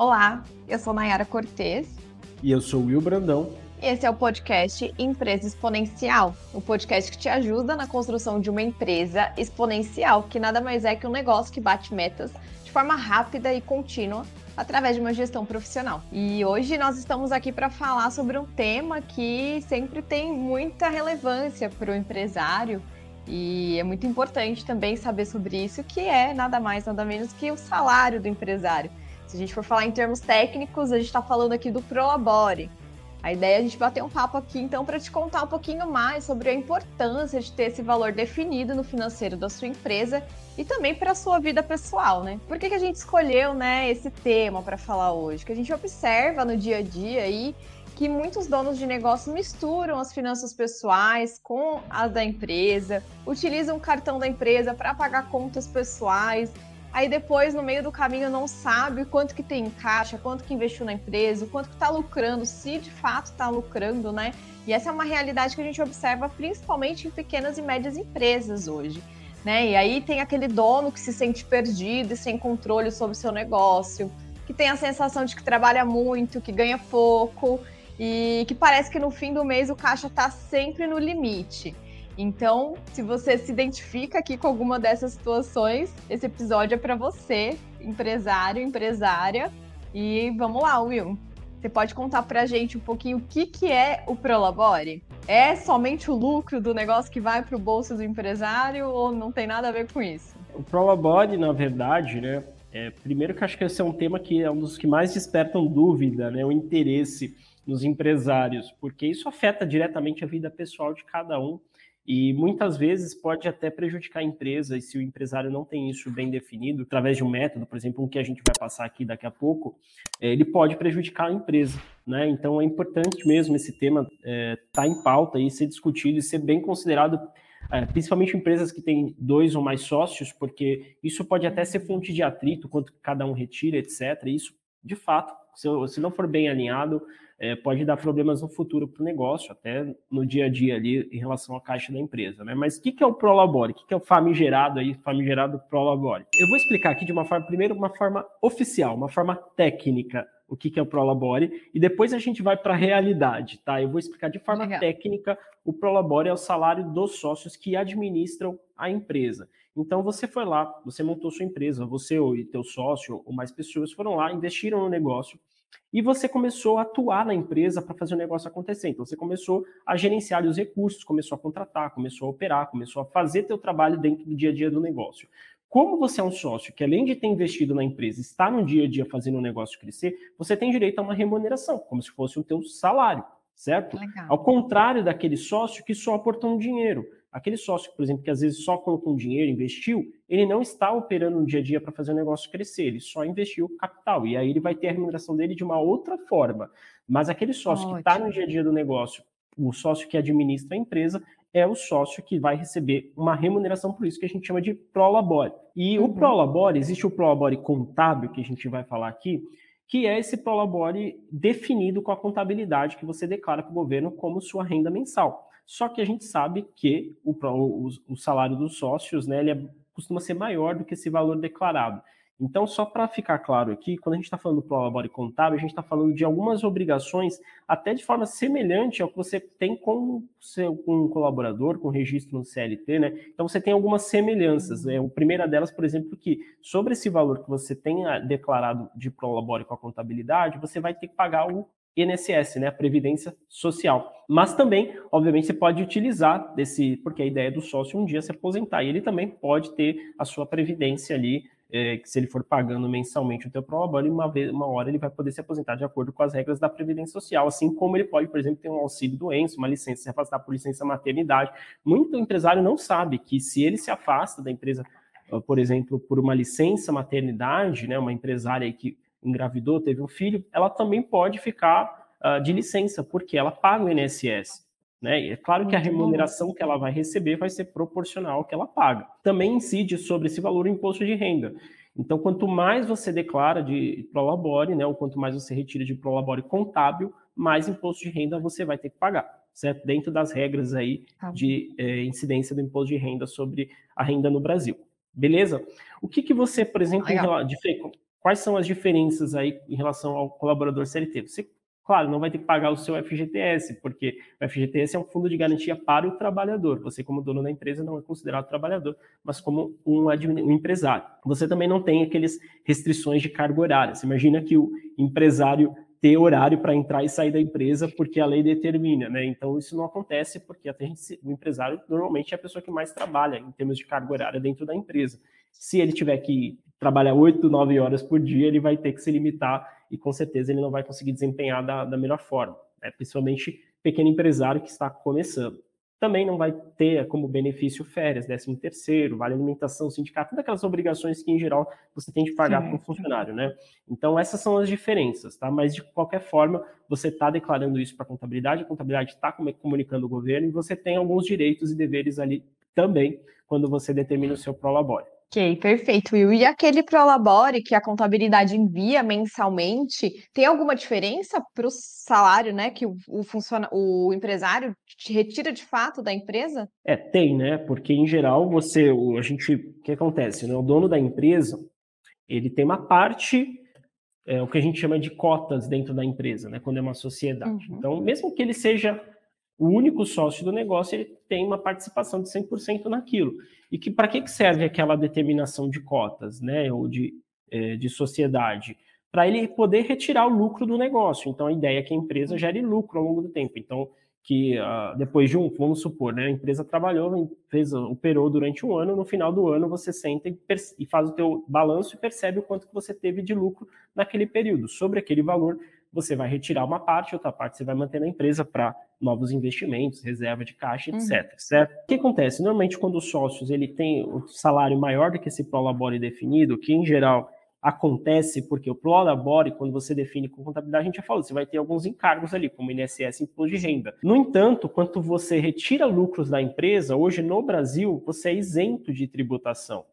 Olá, eu sou Nayara Cortez. E eu sou Will Brandão. Esse é o podcast Empresa Exponencial, o podcast que te ajuda na construção de uma empresa exponencial, que nada mais é que um negócio que bate metas de forma rápida e contínua através de uma gestão profissional. E hoje nós estamos aqui para falar sobre um tema que sempre tem muita relevância para o empresário e é muito importante também saber sobre isso, que é nada mais, nada menos que o salário do empresário. Se a gente for falar em termos técnicos, a gente está falando aqui do Prolabore. A ideia é a gente bater um papo aqui, então, para te contar um pouquinho mais sobre a importância de ter esse valor definido no financeiro da sua empresa e também para a sua vida pessoal, né? Por que, que a gente escolheu, né, esse tema para falar hoje? Que a gente observa no dia a dia aí que muitos donos de negócio misturam as finanças pessoais com as da empresa, utilizam o cartão da empresa para pagar contas pessoais aí depois no meio do caminho não sabe quanto que tem em caixa, quanto que investiu na empresa, quanto que está lucrando, se de fato está lucrando, né? E essa é uma realidade que a gente observa principalmente em pequenas e médias empresas hoje. Né? E aí tem aquele dono que se sente perdido e sem controle sobre o seu negócio, que tem a sensação de que trabalha muito, que ganha pouco e que parece que no fim do mês o caixa está sempre no limite. Então, se você se identifica aqui com alguma dessas situações, esse episódio é para você, empresário, empresária. E vamos lá, Will. Você pode contar para a gente um pouquinho o que, que é o Prolabore? É somente o lucro do negócio que vai para o bolso do empresário ou não tem nada a ver com isso? O Prolabore, na verdade, né, é, primeiro que acho que esse é um tema que é um dos que mais despertam dúvida, né, o interesse nos empresários, porque isso afeta diretamente a vida pessoal de cada um e muitas vezes pode até prejudicar a empresa, e se o empresário não tem isso bem definido, através de um método, por exemplo, um que a gente vai passar aqui daqui a pouco, é, ele pode prejudicar a empresa. Né? Então é importante mesmo esse tema estar é, tá em pauta e ser discutido e ser bem considerado, é, principalmente empresas que têm dois ou mais sócios, porque isso pode até ser fonte de atrito, quanto cada um retira, etc. E isso, de fato, se, se não for bem alinhado, é, pode dar problemas no futuro para o negócio, até no dia a dia ali em relação à caixa da empresa. Né? Mas o que, que é o Prolabore? O que, que é o famigerado aí, famigerado Prolabore? Eu vou explicar aqui de uma forma, primeiro, uma forma oficial, uma forma técnica, o que, que é o Prolabore, e depois a gente vai para a realidade, tá? Eu vou explicar de forma Legal. técnica, o Prolabore é o salário dos sócios que administram a empresa. Então você foi lá, você montou sua empresa, você ou teu sócio ou mais pessoas foram lá, investiram no negócio, e você começou a atuar na empresa para fazer o negócio acontecer. Então você começou a gerenciar os recursos, começou a contratar, começou a operar, começou a fazer teu trabalho dentro do dia a dia do negócio. Como você é um sócio que, além de ter investido na empresa, está no dia a dia fazendo o negócio crescer, você tem direito a uma remuneração, como se fosse o teu salário, certo? Legal. Ao contrário daquele sócio que só aportou um dinheiro. Aquele sócio, por exemplo, que às vezes só colocou um dinheiro, investiu, ele não está operando no dia a dia para fazer o negócio crescer, ele só investiu capital. E aí ele vai ter a remuneração dele de uma outra forma. Mas aquele sócio Ótimo. que está no dia a dia do negócio, o sócio que administra a empresa, é o sócio que vai receber uma remuneração por isso que a gente chama de prolabore. E uhum. o prolabore, existe o prolabore contábil que a gente vai falar aqui, que é esse prolabore definido com a contabilidade que você declara para o governo como sua renda mensal. Só que a gente sabe que o, o, o salário dos sócios, né, ele é, costuma ser maior do que esse valor declarado. Então, só para ficar claro aqui, quando a gente está falando do prolabore contábil, a gente está falando de algumas obrigações, até de forma semelhante ao que você tem com, seu, com um colaborador, com registro no CLT, né? Então, você tem algumas semelhanças. Né? A primeira delas, por exemplo, que sobre esse valor que você tem declarado de prolabore com a contabilidade, você vai ter que pagar o INSS, né, a Previdência Social. Mas também, obviamente, você pode utilizar desse, porque a ideia é do sócio um dia se aposentar, e ele também pode ter a sua previdência ali, é, que se ele for pagando mensalmente o teu prolabore, uma vez, uma hora ele vai poder se aposentar de acordo com as regras da Previdência Social, assim como ele pode, por exemplo, ter um auxílio doença, uma licença, se afastar por licença maternidade. Muito empresário não sabe que se ele se afasta da empresa, por exemplo, por uma licença maternidade, né, uma empresária que engravidou, teve um filho, ela também pode ficar uh, de licença, porque ela paga o INSS. Né? E é claro que a remuneração que ela vai receber vai ser proporcional ao que ela paga. Também incide sobre esse valor o imposto de renda. Então, quanto mais você declara de prolabore, né, ou quanto mais você retira de prolabore contábil, mais imposto de renda você vai ter que pagar, certo? Dentro das regras aí tá de é, incidência do imposto de renda sobre a renda no Brasil. Beleza? O que, que você, por exemplo, de, quais são as diferenças aí em relação ao colaborador CLT? Você, claro, não vai ter que pagar o seu FGTS, porque o FGTS é um fundo de garantia para o trabalhador. Você, como dono da empresa, não é considerado trabalhador, mas como um, um empresário. Você também não tem aqueles restrições de carga horária. Você imagina que o empresário ter horário para entrar e sair da empresa porque a lei determina, né? Então isso não acontece porque a gente, o empresário normalmente é a pessoa que mais trabalha em termos de carga horária dentro da empresa. Se ele tiver que trabalhar 8, 9 horas por dia, ele vai ter que se limitar e com certeza ele não vai conseguir desempenhar da, da melhor forma, né? principalmente pequeno empresário que está começando também não vai ter como benefício férias, 13 terceiro, vale alimentação, sindicato, todas aquelas obrigações que, em geral, você tem de pagar para um funcionário, né? Então, essas são as diferenças, tá? Mas, de qualquer forma, você está declarando isso para a contabilidade, a contabilidade está comunicando o governo e você tem alguns direitos e deveres ali também quando você determina o seu prolabore. Ok, perfeito, Will. E aquele Prolabore que a contabilidade envia mensalmente, tem alguma diferença para o salário, né, que o, o, funciona, o empresário retira de fato da empresa? É, tem, né? Porque em geral você, a gente, o que acontece, né? O dono da empresa, ele tem uma parte, é, o que a gente chama de cotas dentro da empresa, né? Quando é uma sociedade. Uhum. Então, mesmo que ele seja o único sócio do negócio, ele tem uma participação de 100% naquilo. E que para que serve aquela determinação de cotas, né, ou de, é, de sociedade? Para ele poder retirar o lucro do negócio. Então, a ideia é que a empresa gere lucro ao longo do tempo. Então, que uh, depois de um, vamos supor, né, a empresa trabalhou, fez, operou durante um ano, no final do ano você senta e, e faz o teu balanço e percebe o quanto que você teve de lucro naquele período. Sobre aquele valor, você vai retirar uma parte, outra parte você vai manter na empresa para novos investimentos, reserva de caixa, etc. Uhum. Certo? O que acontece? Normalmente, quando os sócios ele tem o salário maior do que esse prolabore definido, que em geral acontece porque o prolabore, quando você define com contabilidade, a gente já falou, você vai ter alguns encargos ali, como INSS e imposto de renda. No entanto, quando você retira lucros da empresa, hoje no Brasil, você é isento de tributação.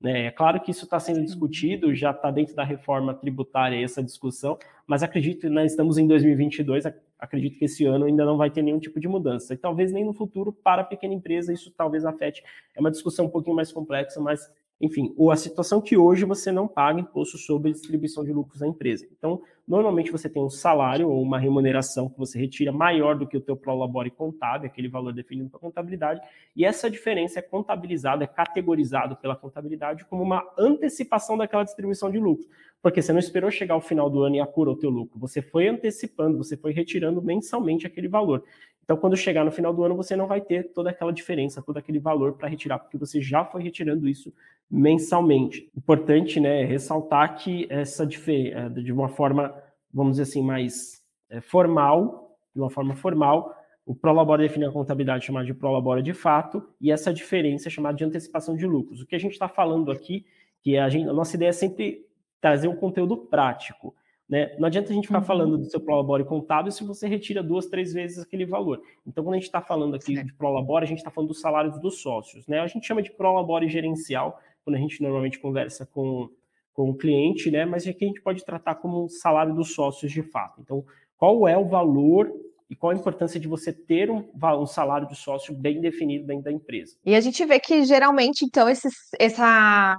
Né? É claro que isso está sendo discutido, já está dentro da reforma tributária essa discussão, mas acredito que nós estamos em 2022, acredito que esse ano ainda não vai ter nenhum tipo de mudança. E talvez nem no futuro, para a pequena empresa, isso talvez afete. É uma discussão um pouquinho mais complexa, mas, enfim, a situação que hoje você não paga imposto sobre distribuição de lucros da empresa. Então, Normalmente você tem um salário ou uma remuneração que você retira maior do que o teu prolabore contábil, aquele valor definido pela contabilidade, e essa diferença é contabilizada, é categorizado pela contabilidade como uma antecipação daquela distribuição de lucro. Porque você não esperou chegar ao final do ano e apurou o teu lucro, você foi antecipando, você foi retirando mensalmente aquele valor. Então, quando chegar no final do ano, você não vai ter toda aquela diferença, todo aquele valor para retirar, porque você já foi retirando isso mensalmente. Importante, né, ressaltar que essa diferença, de uma forma, vamos dizer assim, mais é, formal, de uma forma formal, o Prolabora define a contabilidade chamada de Prolabora de fato, e essa diferença é chamada de antecipação de lucros. O que a gente está falando aqui, que a, gente, a nossa ideia é sempre trazer um conteúdo prático. Né? Não adianta a gente ficar uhum. falando do seu Prolabore contábil se você retira duas, três vezes aquele valor. Então, quando a gente está falando aqui de Prolabore, a gente está falando dos salários dos sócios. Né? A gente chama de Prolabore gerencial, quando a gente normalmente conversa com, com o cliente, né? mas aqui a gente pode tratar como um salário dos sócios de fato. Então, qual é o valor e qual a importância de você ter um, um, salário de sócio bem definido dentro da empresa. E a gente vê que geralmente, então, esse, essa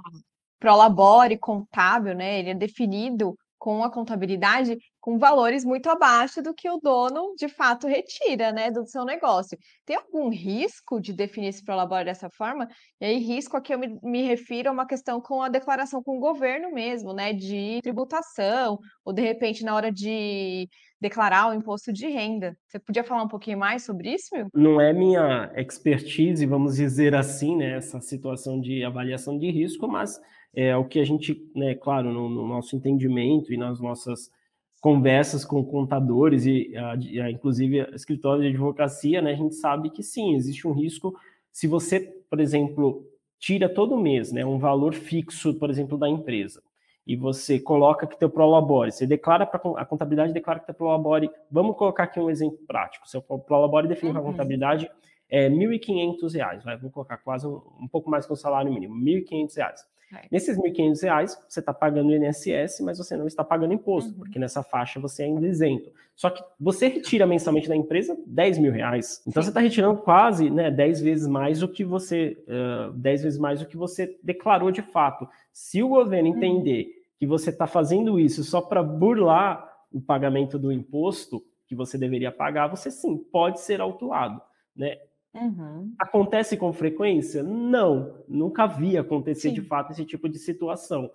prolabore contábil, né, ele é definido com a contabilidade com valores muito abaixo do que o dono de fato retira, né, do seu negócio. Tem algum risco de definir esse prolabore dessa forma? E aí, risco aqui eu me, me refiro a uma questão com a declaração com o governo mesmo, né, de tributação, ou de repente na hora de declarar o imposto de renda. Você podia falar um pouquinho mais sobre isso, meu? Não é minha expertise, vamos dizer assim, né, essa situação de avaliação de risco, mas é o que a gente, né, claro, no, no nosso entendimento e nas nossas conversas com contadores e, a, inclusive, escritórios de advocacia, né, a gente sabe que sim, existe um risco se você, por exemplo, tira todo mês, né, um valor fixo, por exemplo, da empresa, e você coloca que teu prolabore, você declara para a contabilidade declara que teu prolabore, vamos colocar aqui um exemplo prático, seu prolabore define para a uhum. contabilidade é R$ 1.500, vai, vou colocar quase um, um pouco mais que o salário mínimo, R$ 1.500. É. Nesses R$ 1.500, você está pagando INSS, mas você não está pagando imposto, uhum. porque nessa faixa você é ainda isento. Só que você retira mensalmente da empresa 10 mil reais. Então Sim. você está retirando quase né, 10 vezes mais do que você uh, 10 vezes mais do que você declarou de fato. Se o governo uhum. entender que você está fazendo isso só para burlar o pagamento do imposto que você deveria pagar, você sim pode ser autuado, né? Uhum. Acontece com frequência? Não, nunca vi acontecer sim. de fato esse tipo de situação.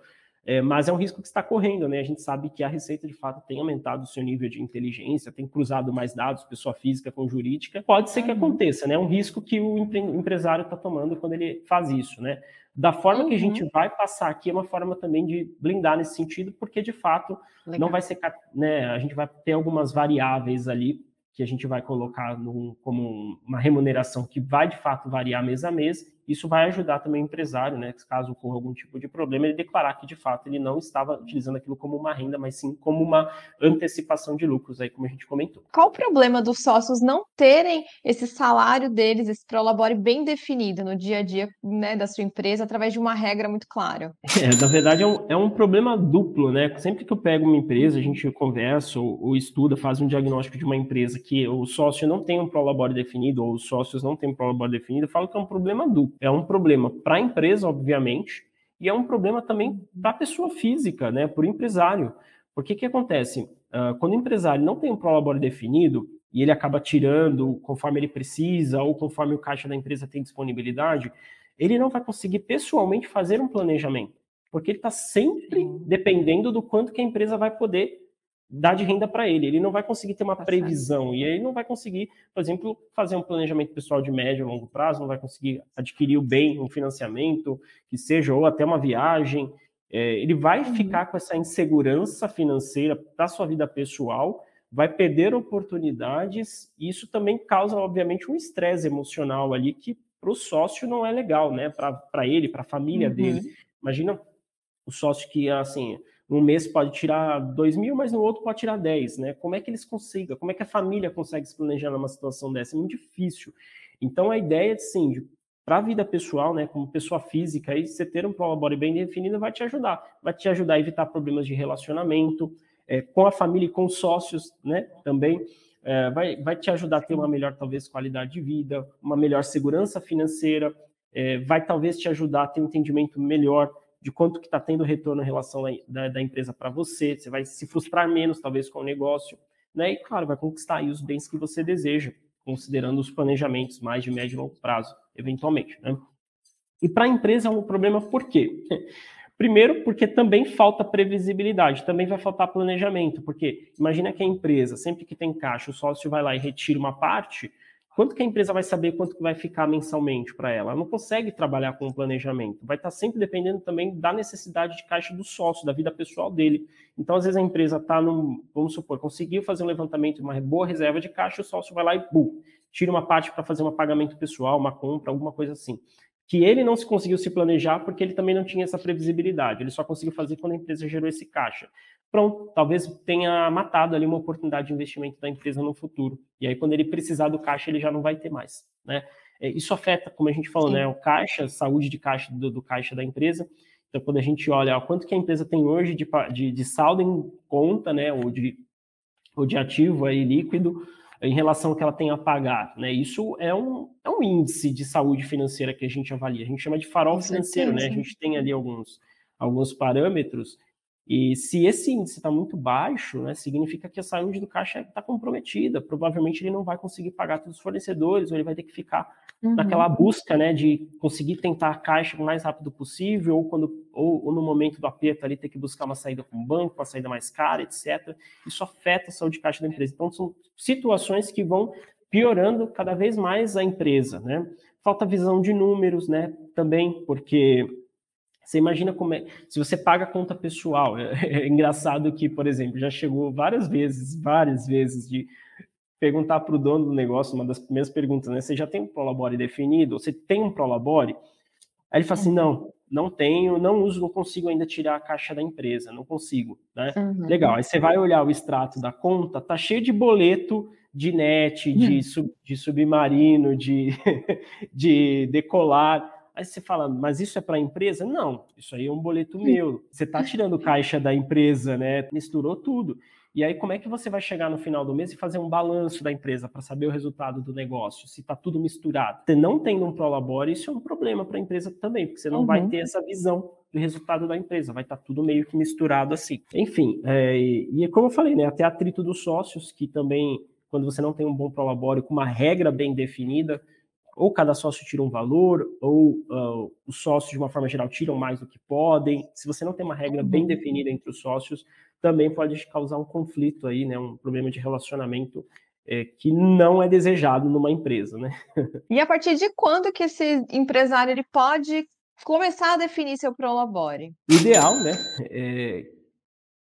É, mas é um risco que está correndo, né? A gente sabe que a Receita, de fato, tem aumentado o seu nível de inteligência, tem cruzado mais dados, pessoa física com jurídica. Pode ser que uhum. aconteça, né? É um risco que o empre empresário está tomando quando ele faz isso, né? Da forma uhum. que a gente uhum. vai passar aqui é uma forma também de blindar nesse sentido, porque de fato Legal. não vai ser, né? A gente vai ter algumas variáveis ali que a gente vai colocar num, como uma remuneração que vai de fato variar mês a mês isso vai ajudar também o empresário, né, caso ocorra algum tipo de problema, ele declarar que de fato ele não estava utilizando aquilo como uma renda, mas sim como uma antecipação de lucros, aí como a gente comentou. Qual o problema dos sócios não terem esse salário deles, esse prolabore bem definido no dia a dia né, da sua empresa, através de uma regra muito clara? É, na verdade é um, é um problema duplo, né? Sempre que eu pego uma empresa, a gente conversa ou, ou estuda, faz um diagnóstico de uma empresa que o sócio não tem um prolabore definido ou os sócios não têm um prolabore definido, eu falo que é um problema duplo. É um problema para a empresa, obviamente, e é um problema também para a pessoa física, né, para o empresário. Porque que acontece? Uh, quando o empresário não tem um prolabore definido e ele acaba tirando conforme ele precisa ou conforme o caixa da empresa tem disponibilidade, ele não vai conseguir pessoalmente fazer um planejamento, porque ele está sempre dependendo do quanto que a empresa vai poder dar de renda para ele. Ele não vai conseguir ter uma tá previsão e aí não vai conseguir, por exemplo, fazer um planejamento pessoal de médio e longo prazo, não vai conseguir adquirir o bem, um financiamento, que seja, ou até uma viagem. É, ele vai uhum. ficar com essa insegurança financeira para sua vida pessoal, vai perder oportunidades, e isso também causa, obviamente, um estresse emocional ali que para o sócio não é legal, né? Para ele, para a família uhum. dele. Imagina o sócio que, assim, um mês pode tirar 2 mil, mas no outro pode tirar 10, né? Como é que eles consigam? Como é que a família consegue se planejar numa situação dessa? É muito difícil. Então, a ideia, sim, para a vida pessoal, né, como pessoa física, aí você ter um prolabore bem definido vai te ajudar. Vai te ajudar a evitar problemas de relacionamento é, com a família e com sócios, né, também. É, vai, vai te ajudar a ter uma melhor, talvez, qualidade de vida, uma melhor segurança financeira, é, vai talvez te ajudar a ter um entendimento melhor de quanto que está tendo retorno em relação da, da empresa para você, você vai se frustrar menos, talvez, com o negócio, né? E, claro, vai conquistar aí os bens que você deseja, considerando os planejamentos mais de médio e longo prazo, eventualmente, né? E para a empresa é um problema por quê? Primeiro, porque também falta previsibilidade, também vai faltar planejamento, porque imagina que a empresa, sempre que tem caixa, o sócio vai lá e retira uma parte, Quanto que a empresa vai saber quanto que vai ficar mensalmente para ela? Ela não consegue trabalhar com o planejamento. Vai estar tá sempre dependendo também da necessidade de caixa do sócio, da vida pessoal dele. Então, às vezes, a empresa está num, vamos supor, conseguiu fazer um levantamento de uma boa reserva de caixa, o sócio vai lá e bum, tira uma parte para fazer um pagamento pessoal, uma compra, alguma coisa assim. Que ele não se conseguiu se planejar porque ele também não tinha essa previsibilidade. Ele só conseguiu fazer quando a empresa gerou esse caixa pronto, talvez tenha matado ali uma oportunidade de investimento da empresa no futuro. E aí, quando ele precisar do caixa, ele já não vai ter mais, né? É, isso afeta, como a gente falou, Sim. né? O caixa, saúde de caixa do, do, caixa da empresa. Então, quando a gente olha ó, quanto que a empresa tem hoje de, de, de saldo em conta, né? Ou de, ou de ativo aí líquido, em relação ao que ela tem a pagar, né? Isso é um, é um índice de saúde financeira que a gente avalia. A gente chama de farol financeiro, né? A gente tem ali alguns, alguns parâmetros e se esse índice está muito baixo, né, significa que a saúde do caixa está comprometida. Provavelmente ele não vai conseguir pagar todos os fornecedores, ou ele vai ter que ficar uhum. naquela busca né, de conseguir tentar a caixa o mais rápido possível, ou, quando, ou, ou, no momento do aperto ali ter que buscar uma saída com o banco, uma saída mais cara, etc. Isso afeta a saúde de caixa da empresa. Então, são situações que vão piorando cada vez mais a empresa. Né? Falta visão de números né, também, porque você imagina como é. Se você paga a conta pessoal, é, é, engraçado que, por exemplo, já chegou várias vezes, várias vezes, de perguntar para o dono do negócio, uma das primeiras perguntas, né? Você já tem um Prolabore definido? Você tem um Prolabore? Aí ele fala assim: não, não tenho, não uso, não consigo ainda tirar a caixa da empresa, não consigo, né? Uhum. Legal. Aí você vai olhar o extrato da conta, tá cheio de boleto de net, de, uhum. sub, de submarino, de, de decolar. Aí você fala, mas isso é para a empresa? Não, isso aí é um boleto meu. Você está tirando caixa da empresa, né? Misturou tudo. E aí, como é que você vai chegar no final do mês e fazer um balanço da empresa para saber o resultado do negócio, se está tudo misturado? Você não tendo um Prolabore, isso é um problema para a empresa também, porque você não uhum. vai ter essa visão do resultado da empresa, vai estar tá tudo meio que misturado assim. Enfim, é, e como eu falei, né, até atrito dos sócios, que também, quando você não tem um bom prolabório com uma regra bem definida, ou cada sócio tira um valor, ou uh, os sócios, de uma forma geral, tiram mais do que podem. Se você não tem uma regra bem uhum. definida entre os sócios, também pode causar um conflito aí, né? Um problema de relacionamento é, que não é desejado numa empresa, né? E a partir de quando que esse empresário ele pode começar a definir seu prolabore? Ideal, né? É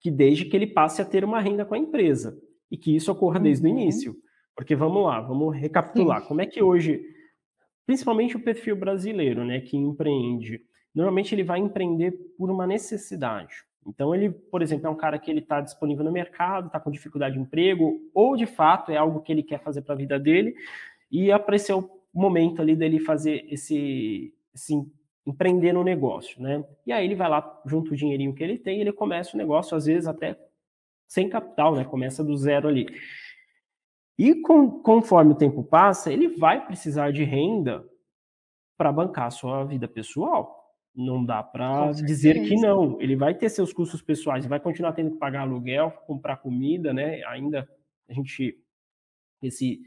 que desde que ele passe a ter uma renda com a empresa e que isso ocorra desde uhum. o início. Porque vamos lá, vamos recapitular. Como é que hoje principalmente o perfil brasileiro, né, que empreende. Normalmente ele vai empreender por uma necessidade. Então ele, por exemplo, é um cara que ele está disponível no mercado, está com dificuldade de emprego, ou de fato é algo que ele quer fazer para a vida dele, e apareceu o momento ali dele fazer esse, esse empreender no negócio, né? E aí ele vai lá junto o dinheirinho que ele tem, ele começa o negócio às vezes até sem capital, né? Começa do zero ali. E com, conforme o tempo passa, ele vai precisar de renda para bancar a sua vida pessoal. Não dá para dizer que não. Ele vai ter seus custos pessoais, vai continuar tendo que pagar aluguel, comprar comida, né? Ainda a gente esse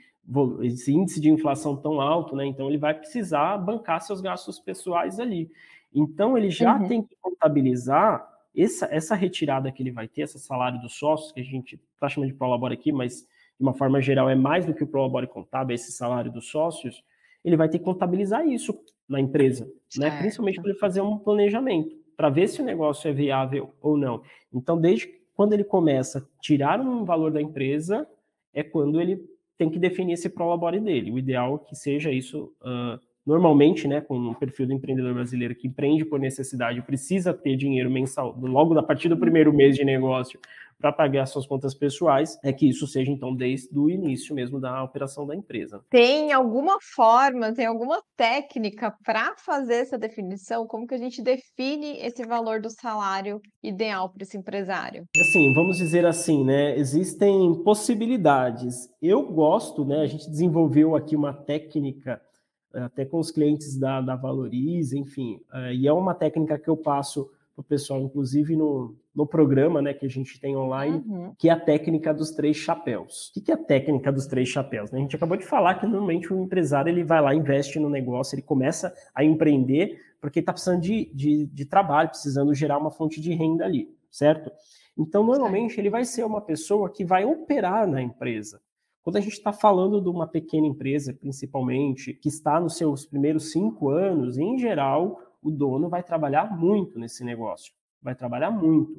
esse índice de inflação tão alto, né? Então ele vai precisar bancar seus gastos pessoais ali. Então ele já uhum. tem que contabilizar essa, essa retirada que ele vai ter, esse salário dos sócios, que a gente está chamando de prolabora aqui, mas de uma forma geral, é mais do que o prolabore contábil, esse salário dos sócios, ele vai ter que contabilizar isso na empresa, né? principalmente para ele fazer um planejamento, para ver se o negócio é viável ou não. Então, desde quando ele começa a tirar um valor da empresa, é quando ele tem que definir esse prolabore dele. O ideal é que seja isso, uh, normalmente, né, com o um perfil do empreendedor brasileiro que empreende por necessidade, precisa ter dinheiro mensal, logo a partir do primeiro mês de negócio, para pagar suas contas pessoais, é que isso seja então desde o início mesmo da operação da empresa. Tem alguma forma, tem alguma técnica para fazer essa definição? Como que a gente define esse valor do salário ideal para esse empresário? Assim, vamos dizer assim, né? Existem possibilidades. Eu gosto, né? A gente desenvolveu aqui uma técnica eh, até com os clientes da, da Valorize, enfim, uh, e é uma técnica que eu passo para o pessoal, inclusive no, no programa né, que a gente tem online, uhum. que é a técnica dos três chapéus. O que é a técnica dos três chapéus? A gente acabou de falar que normalmente o empresário ele vai lá, investe no negócio, ele começa a empreender porque está precisando de, de, de, trabalho, precisando gerar uma fonte de renda ali, certo? Então, normalmente, ele vai ser uma pessoa que vai operar na empresa. Quando a gente está falando de uma pequena empresa, principalmente, que está nos seus primeiros cinco anos, em geral, o dono vai trabalhar muito nesse negócio, vai trabalhar muito.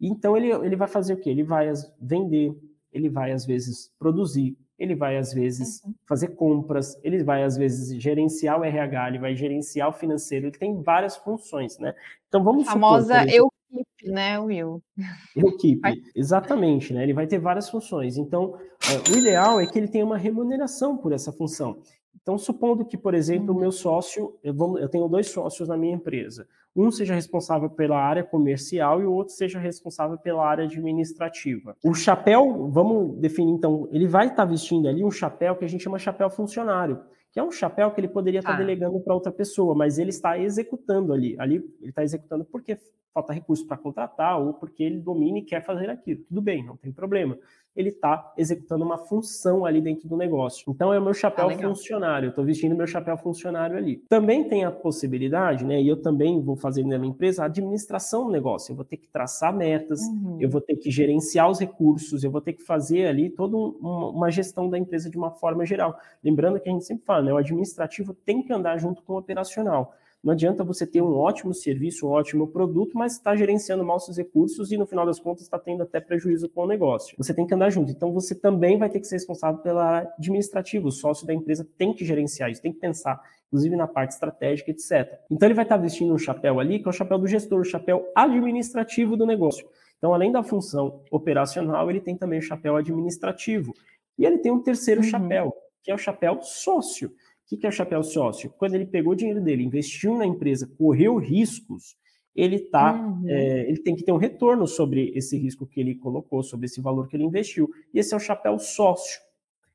Então ele, ele vai fazer o quê? Ele vai vender, ele vai às vezes produzir, ele vai às vezes uhum. fazer compras, ele vai às vezes gerenciar o RH, ele vai gerenciar o financeiro, ele tem várias funções, né? Então vamos a famosa supor, equipe, né, Will? Equipe, exatamente, né? Ele vai ter várias funções. Então, é, o ideal é que ele tenha uma remuneração por essa função. Então, supondo que, por exemplo, o uhum. meu sócio, eu, vou, eu, tenho dois sócios na minha empresa. Um seja responsável pela área comercial e o outro seja responsável pela área administrativa. O chapéu, vamos definir então, ele vai estar vestindo ali um chapéu que a gente chama chapéu funcionário, que é um chapéu que ele poderia estar ah. delegando para outra pessoa, mas ele está executando ali. Ali ele está executando porque falta recurso para contratar ou porque ele domina e quer fazer aquilo. Tudo bem, não tem problema ele está executando uma função ali dentro do negócio. Então é o meu chapéu ah, funcionário, estou vestindo meu chapéu funcionário ali. Também tem a possibilidade, né, e eu também vou fazer na minha empresa, a administração do negócio. Eu vou ter que traçar metas, uhum. eu vou ter que gerenciar os recursos, eu vou ter que fazer ali toda um, uma gestão da empresa de uma forma geral. Lembrando que a gente sempre fala, né, o administrativo tem que andar junto com o operacional. Não adianta você ter um ótimo serviço, um ótimo produto, mas está gerenciando mal seus recursos e no final das contas está tendo até prejuízo com o negócio. Você tem que andar junto. Então você também vai ter que ser responsável pela área administrativa. O sócio da empresa tem que gerenciar isso, tem que pensar, inclusive na parte estratégica, etc. Então ele vai estar vestindo um chapéu ali, que é o chapéu do gestor, o chapéu administrativo do negócio. Então, além da função operacional, ele tem também o chapéu administrativo. E ele tem um terceiro uhum. chapéu, que é o chapéu sócio. O que é o chapéu sócio? Quando ele pegou o dinheiro dele, investiu na empresa, correu riscos, ele tá, uhum. é, ele tem que ter um retorno sobre esse risco que ele colocou, sobre esse valor que ele investiu. E esse é o chapéu sócio.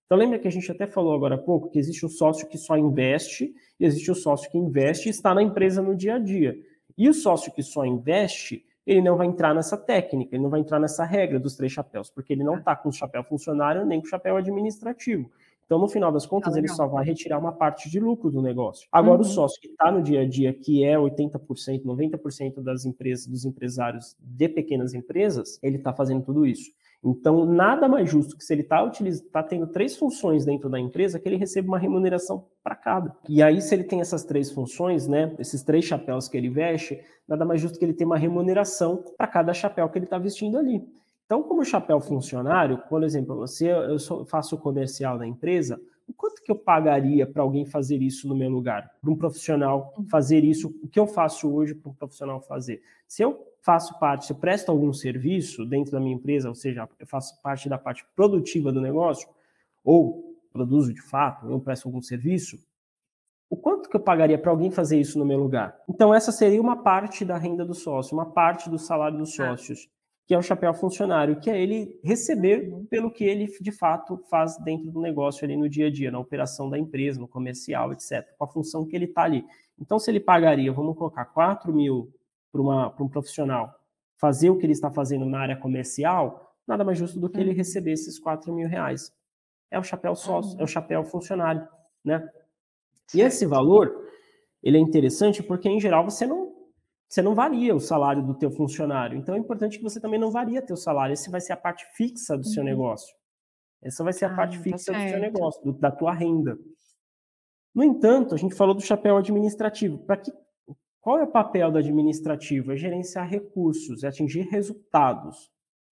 Então lembra que a gente até falou agora há pouco que existe o sócio que só investe e existe o sócio que investe e está na empresa no dia a dia. E o sócio que só investe, ele não vai entrar nessa técnica, ele não vai entrar nessa regra dos três chapéus, porque ele não está com o chapéu funcionário nem com o chapéu administrativo. Então, no final das contas, ah, ele só vai retirar uma parte de lucro do negócio. Agora, uhum. o sócio que está no dia a dia, que é 80%, 90% das empresas, dos empresários de pequenas empresas, ele está fazendo tudo isso. Então, nada mais justo que se ele está tá tendo três funções dentro da empresa, que ele receba uma remuneração para cada. E aí, se ele tem essas três funções, né, esses três chapéus que ele veste, nada mais justo que ele tenha uma remuneração para cada chapéu que ele está vestindo ali. Então, como chapéu funcionário, por exemplo, se eu faço o comercial da empresa, o quanto que eu pagaria para alguém fazer isso no meu lugar? Para um profissional fazer isso, o que eu faço hoje para um profissional fazer? Se eu faço parte, se eu presto algum serviço dentro da minha empresa, ou seja, eu faço parte da parte produtiva do negócio, ou produzo de fato, eu presto algum serviço, o quanto que eu pagaria para alguém fazer isso no meu lugar? Então, essa seria uma parte da renda do sócio, uma parte do salário dos tá. sócios, que é o chapéu funcionário, que é ele receber uhum. pelo que ele de fato faz dentro do negócio ali no dia a dia, na operação da empresa, no comercial, etc., com a função que ele está ali. Então, se ele pagaria, vamos colocar 4 mil para um profissional fazer o que ele está fazendo na área comercial, nada mais justo do que ele uhum. receber esses 4 mil reais. É o chapéu sócio, é o chapéu funcionário, né? E esse valor, ele é interessante porque, em geral, você não, você não varia o salário do teu funcionário. Então, é importante que você também não varia teu salário. Esse vai ser a parte fixa do seu uhum. negócio. Essa vai ser a ah, parte tá fixa tá do seu negócio, do, da tua renda. No entanto, a gente falou do chapéu administrativo. Para que qual é o papel do administrativo? É gerenciar recursos, é atingir resultados,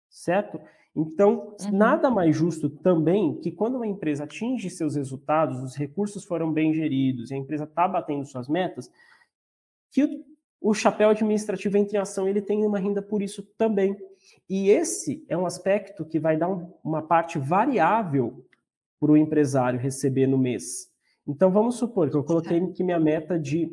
certo? Então, uhum. nada mais justo também que quando uma empresa atinge seus resultados, os recursos foram bem geridos e a empresa está batendo suas metas, que o, chapéu administrativo entre ação ele tem uma renda por isso também. E esse é um aspecto que vai dar um, uma parte variável para o empresário receber no mês. Então, vamos supor que eu coloquei que minha meta de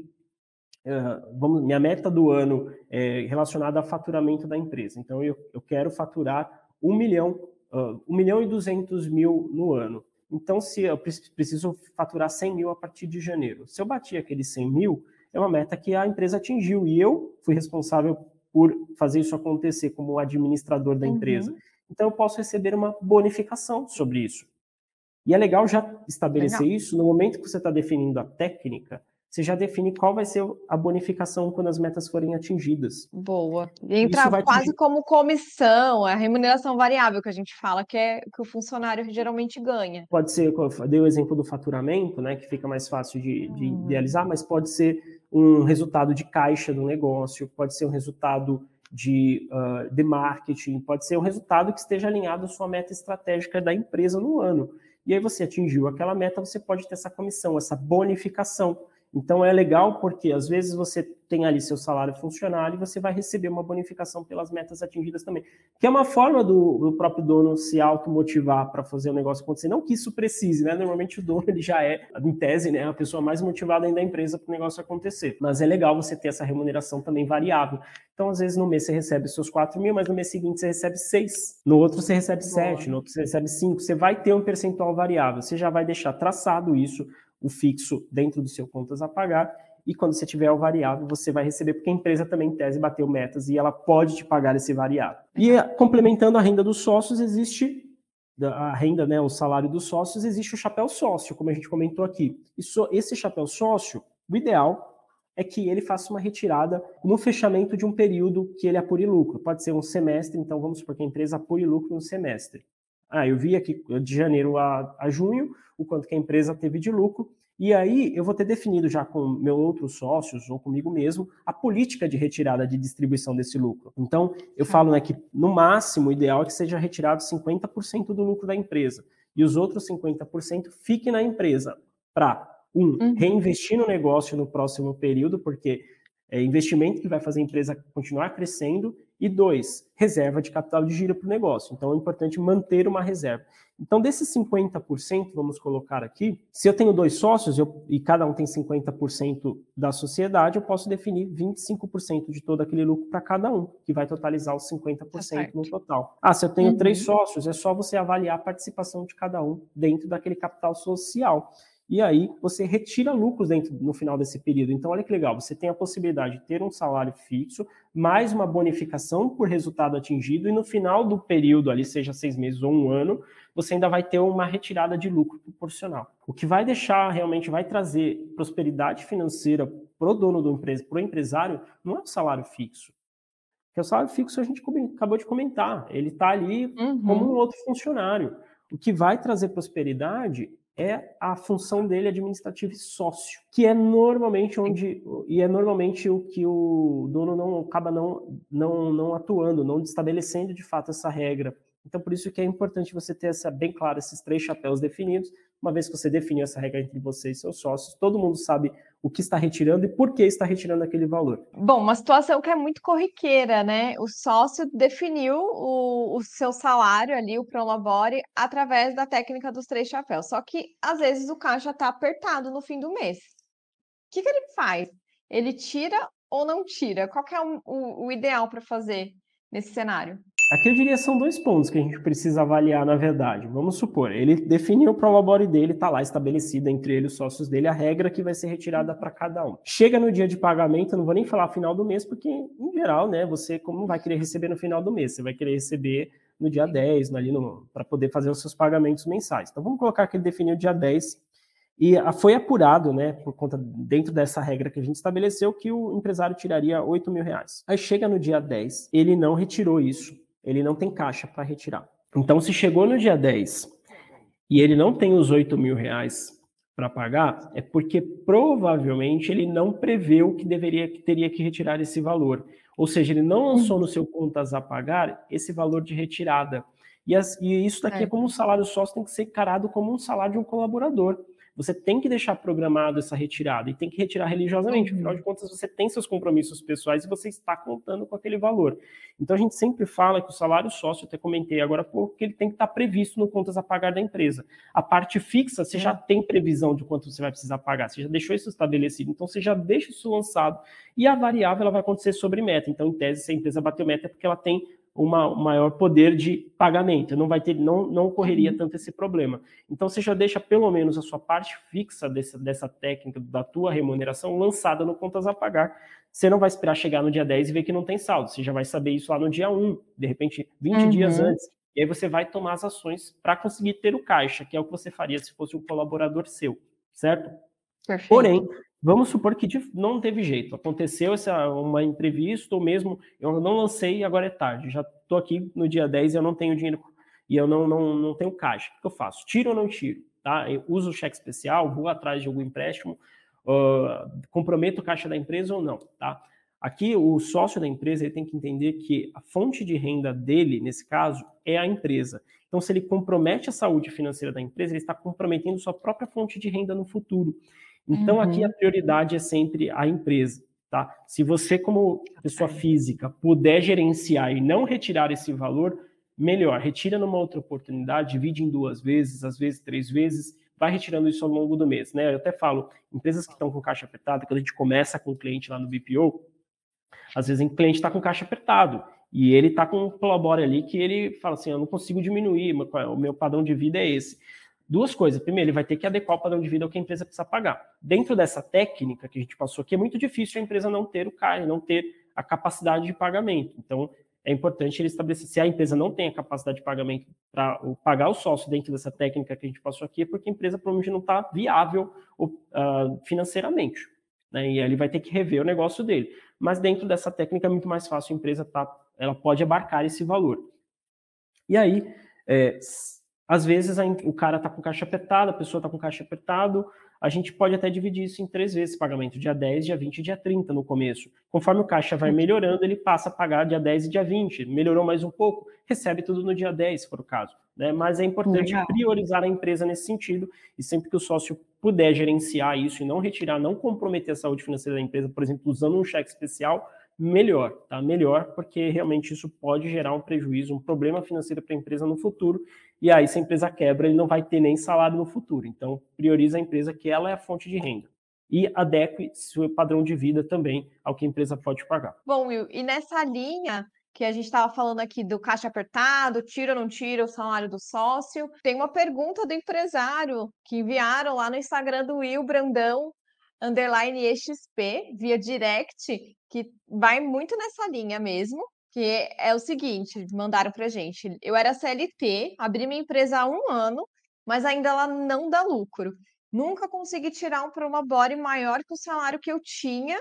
vamos, minha meta do ano é relacionada ao faturamento da empresa. Então, eu, eu quero faturar 1 milhão, uh, 1 milhão e 200 mil no ano. Então, se eu preciso faturar 100 mil a partir de janeiro. Se eu bati aqueles 100 mil, é uma meta que a empresa atingiu e eu fui responsável por fazer isso acontecer como administrador da empresa. Uhum. Então, eu posso receber uma bonificação sobre isso. E é legal já estabelecer legal. isso no momento que você está definindo a técnica, você já define qual vai ser a bonificação quando as metas forem atingidas. Boa. Entra quase como comissão, a remuneração variável que a gente fala, que é que o funcionário geralmente ganha. Pode ser, eu dei o exemplo do faturamento, né, que fica mais fácil de, de hum. idealizar, mas pode ser um resultado de caixa do negócio, pode ser um resultado de, uh, de marketing, pode ser um resultado que esteja alinhado à sua meta estratégica da empresa no ano. E aí você atingiu aquela meta, você pode ter essa comissão, essa bonificação então é legal porque às vezes você tem ali seu salário funcionário e você vai receber uma bonificação pelas metas atingidas também. Que é uma forma do, do próprio dono se automotivar para fazer o negócio acontecer. Não que isso precise, né? Normalmente o dono ele já é, em tese, né, a pessoa mais motivada ainda da empresa para o negócio acontecer. Mas é legal você ter essa remuneração também variável. Então, às vezes, no mês você recebe seus 4 mil, mas no mês seguinte você recebe 6. No outro você recebe 7, no outro você recebe 5. Você vai ter um percentual variável. Você já vai deixar traçado isso o fixo dentro do seu contas a pagar, e quando você tiver o variável, você vai receber, porque a empresa também, em tese, bateu metas e ela pode te pagar esse variável. E complementando a renda dos sócios, existe a renda, né, o salário dos sócios, existe o chapéu sócio, como a gente comentou aqui. Isso, esse chapéu sócio, o ideal é que ele faça uma retirada no fechamento de um período que ele apure lucro. Pode ser um semestre, então vamos supor que a empresa apure lucro no semestre. Ah, eu vi aqui de janeiro a, a junho o quanto que a empresa teve de lucro, e aí eu vou ter definido já com meus outros sócios ou comigo mesmo a política de retirada de distribuição desse lucro. Então, eu tá. falo né, que no máximo o ideal é que seja retirado 50% do lucro da empresa e os outros 50% fiquem na empresa para, um, uhum. reinvestir no negócio no próximo período, porque é investimento que vai fazer a empresa continuar crescendo e dois, reserva de capital de giro para o negócio. Então é importante manter uma reserva. Então, desses 50%, vamos colocar aqui, se eu tenho dois sócios eu, e cada um tem 50% da sociedade, eu posso definir 25% de todo aquele lucro para cada um, que vai totalizar os 50% no total. Ah, se eu tenho uhum. três sócios, é só você avaliar a participação de cada um dentro daquele capital social. E aí você retira lucros dentro, no final desse período. Então, olha que legal, você tem a possibilidade de ter um salário fixo, mais uma bonificação por resultado atingido, e no final do período, ali, seja seis meses ou um ano, você ainda vai ter uma retirada de lucro proporcional. O que vai deixar, realmente, vai trazer prosperidade financeira para o dono da empresa, para o empresário, não é o salário fixo. Porque o salário fixo a gente acabou de comentar, ele está ali uhum. como um outro funcionário. O que vai trazer prosperidade é a função dele administrativa e sócio, que é normalmente onde e é normalmente o que o dono não acaba não não, não atuando, não estabelecendo de fato essa regra. Então por isso que é importante você ter essa bem claro esses três chapéus definidos. Uma vez que você definiu essa regra entre você e seus sócios, todo mundo sabe o que está retirando e por que está retirando aquele valor. Bom, uma situação que é muito corriqueira, né? O sócio definiu o, o seu salário ali, o Prolabore, através da técnica dos três chapéus. Só que às vezes o caixa está apertado no fim do mês. O que, que ele faz? Ele tira ou não tira? Qual é o, o, o ideal para fazer nesse cenário? Aqui eu diria são dois pontos que a gente precisa avaliar, na verdade. Vamos supor, ele definiu o prolabore dele, está lá estabelecida entre ele e os sócios dele a regra que vai ser retirada para cada um. Chega no dia de pagamento, eu não vou nem falar final do mês, porque, em geral, né, você como vai querer receber no final do mês? Você vai querer receber no dia 10, ali para poder fazer os seus pagamentos mensais. Então vamos colocar que ele definiu o dia 10 e foi apurado, né, por conta, dentro dessa regra que a gente estabeleceu, que o empresário tiraria 8 mil reais. Aí chega no dia 10, ele não retirou isso ele não tem caixa para retirar. Então, se chegou no dia 10 e ele não tem os 8 mil reais para pagar, é porque provavelmente ele não preveu que deveria que teria que retirar esse valor. Ou seja, ele não lançou no seu contas a pagar esse valor de retirada. E, as, e isso daqui é. é como um salário sócio tem que ser encarado como um salário de um colaborador você tem que deixar programado essa retirada e tem que retirar religiosamente. Uhum. Afinal de contas, você tem seus compromissos pessoais e você está contando com aquele valor. Então, a gente sempre fala que o salário sócio, até comentei agora há pouco, que ele tem que estar previsto no contas a pagar da empresa. A parte fixa, você já tem previsão de quanto você vai precisar pagar, você já deixou isso estabelecido, então você já deixa isso lançado. E a variável ela vai acontecer sobre meta. Então, em tese, se a empresa bateu meta, é porque ela tem uma, um maior poder de pagamento, não vai ter, não, não ocorreria uhum. tanto esse problema. Então você já deixa pelo menos a sua parte fixa dessa, dessa técnica da tua remuneração lançada no contas a pagar. Você não vai esperar chegar no dia 10 e ver que não tem saldo, você já vai saber isso lá no dia 1, de repente 20 uhum. dias antes. E aí você vai tomar as ações para conseguir ter o caixa, que é o que você faria se fosse um colaborador seu, certo? Perfeito. Porém, Vamos supor que não teve jeito, aconteceu essa, uma imprevista, ou mesmo eu não lancei e agora é tarde, já estou aqui no dia 10 e eu não tenho dinheiro e eu não, não, não tenho caixa. O que eu faço? Tiro ou não tiro? Tá? Eu uso o cheque especial, vou atrás de algum empréstimo, uh, comprometo caixa da empresa ou não. Tá? Aqui, o sócio da empresa ele tem que entender que a fonte de renda dele, nesse caso, é a empresa. Então, se ele compromete a saúde financeira da empresa, ele está comprometendo sua própria fonte de renda no futuro. Então, uhum. aqui a prioridade é sempre a empresa. Tá? Se você, como pessoa física, puder gerenciar e não retirar esse valor, melhor. Retira numa outra oportunidade, divide em duas vezes, às vezes três vezes, vai retirando isso ao longo do mês. Né? Eu até falo, empresas que estão com caixa apertada, quando a gente começa com o cliente lá no BPO, às vezes o cliente está com caixa apertado e ele está com um colabora ali que ele fala assim, eu não consigo diminuir, o meu padrão de vida é esse. Duas coisas. Primeiro, ele vai ter que adequar o padrão de vida ao que a empresa precisa pagar. Dentro dessa técnica que a gente passou aqui, é muito difícil a empresa não ter o CAI, não ter a capacidade de pagamento. Então, é importante ele estabelecer. Se a empresa não tem a capacidade de pagamento para pagar o sócio dentro dessa técnica que a gente passou aqui, é porque a empresa provavelmente não está viável uh, financeiramente. Né? E ele vai ter que rever o negócio dele. Mas dentro dessa técnica é muito mais fácil a empresa tá, ela pode abarcar esse valor. E aí, é, às vezes o cara está com caixa apertada, a pessoa está com caixa apertado, a gente pode até dividir isso em três vezes pagamento, dia 10, dia 20 e dia 30 no começo. Conforme o caixa vai melhorando, ele passa a pagar dia 10 e dia 20. Melhorou mais um pouco, recebe tudo no dia 10, se for o caso. Né? Mas é importante Legal. priorizar a empresa nesse sentido, e sempre que o sócio puder gerenciar isso e não retirar, não comprometer a saúde financeira da empresa, por exemplo, usando um cheque especial, melhor, tá? Melhor, porque realmente isso pode gerar um prejuízo, um problema financeiro para a empresa no futuro, e aí se a empresa quebra, ele não vai ter nem salário no futuro. Então, prioriza a empresa que ela é a fonte de renda. E adeque seu padrão de vida também ao que a empresa pode pagar. Bom, Will, e nessa linha, que a gente estava falando aqui do caixa apertado, tira ou não tira o salário do sócio. Tem uma pergunta do empresário que enviaram lá no Instagram do Will Brandão, underline EXP, via direct, que vai muito nessa linha mesmo, que é o seguinte, mandaram pra gente. Eu era CLT, abri minha empresa há um ano, mas ainda ela não dá lucro. Nunca consegui tirar um promobore maior que o salário que eu tinha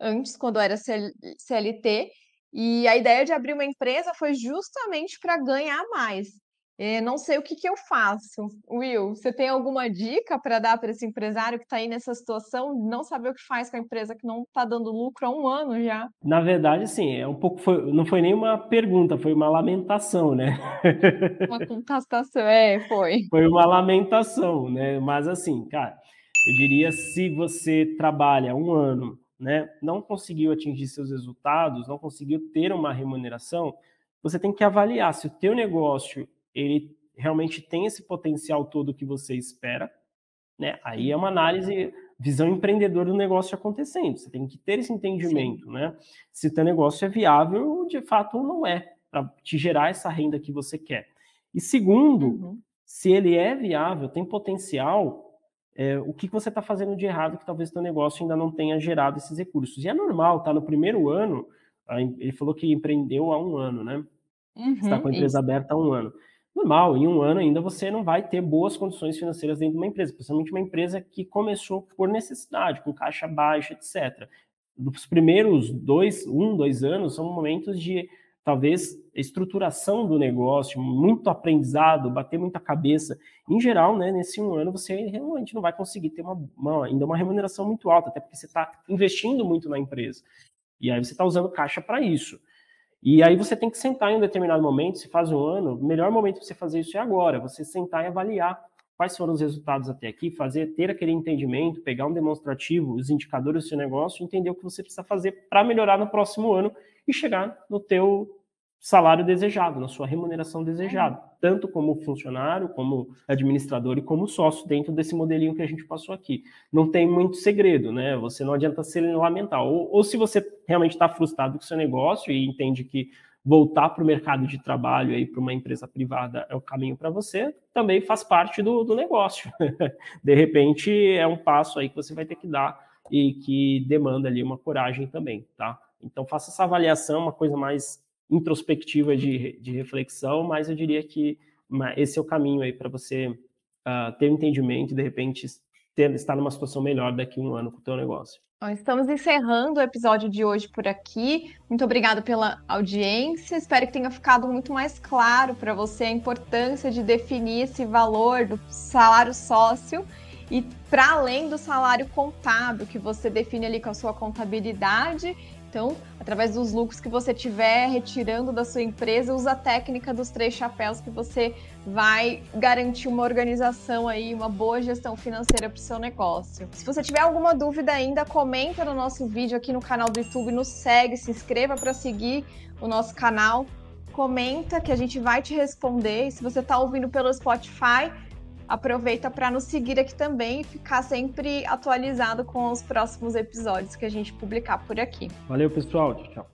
antes, quando eu era CLT, e a ideia de abrir uma empresa foi justamente para ganhar mais. É, não sei o que, que eu faço. Will, você tem alguma dica para dar para esse empresário que está aí nessa situação, não saber o que faz com a empresa que não está dando lucro há um ano já? Na verdade, sim, é um pouco. Foi, não foi nem uma pergunta, foi uma lamentação, né? Uma contestação, é, foi. Foi uma lamentação, né? Mas assim, cara, eu diria se você trabalha um ano, né, não conseguiu atingir seus resultados, não conseguiu ter uma remuneração, você tem que avaliar se o teu negócio ele realmente tem esse potencial todo que você espera, né? Aí é uma análise, visão empreendedora do negócio acontecendo. Você tem que ter esse entendimento, Sim. né? Se o teu negócio é viável, de fato não é, para te gerar essa renda que você quer. E segundo, uhum. se ele é viável, tem potencial, é, o que você está fazendo de errado que talvez o teu negócio ainda não tenha gerado esses recursos. E é normal, tá? No primeiro ano, ele falou que empreendeu há um ano, né? Uhum, está com a empresa isso. aberta há um ano normal, em um ano ainda você não vai ter boas condições financeiras dentro de uma empresa, principalmente uma empresa que começou por necessidade, com caixa baixa, etc. Os primeiros dois, um, dois anos são momentos de talvez estruturação do negócio, muito aprendizado, bater muita cabeça. Em geral, né, nesse um ano você realmente não vai conseguir ter uma, uma ainda uma remuneração muito alta, até porque você está investindo muito na empresa. E aí você está usando caixa para isso. E aí você tem que sentar em um determinado momento, se faz um ano, o melhor momento para você fazer isso é agora, você sentar e avaliar quais foram os resultados até aqui, fazer, ter aquele entendimento, pegar um demonstrativo, os indicadores do seu negócio, entender o que você precisa fazer para melhorar no próximo ano e chegar no teu salário desejado, na sua remuneração desejada, tanto como funcionário, como administrador e como sócio dentro desse modelinho que a gente passou aqui. Não tem muito segredo, né? Você não adianta se lamentar. Ou, ou se você realmente está frustrado com o seu negócio e entende que voltar para o mercado de trabalho aí para uma empresa privada é o caminho para você, também faz parte do, do negócio. de repente é um passo aí que você vai ter que dar e que demanda ali uma coragem também, tá? Então faça essa avaliação, uma coisa mais introspectiva de, de reflexão, mas eu diria que esse é o caminho aí para você uh, ter um entendimento e, de repente, ter, estar numa situação melhor daqui a um ano com o teu negócio. Estamos encerrando o episódio de hoje por aqui. Muito obrigada pela audiência. Espero que tenha ficado muito mais claro para você a importância de definir esse valor do salário sócio e para além do salário contábil que você define ali com a sua contabilidade então, através dos lucros que você tiver retirando da sua empresa, usa a técnica dos três chapéus que você vai garantir uma organização aí, uma boa gestão financeira para o seu negócio. Se você tiver alguma dúvida ainda, comenta no nosso vídeo aqui no canal do YouTube, nos segue, se inscreva para seguir o nosso canal. Comenta que a gente vai te responder. E se você está ouvindo pelo Spotify, aproveita para nos seguir aqui também e ficar sempre atualizado com os próximos episódios que a gente publicar por aqui. Valeu, pessoal. Tchau.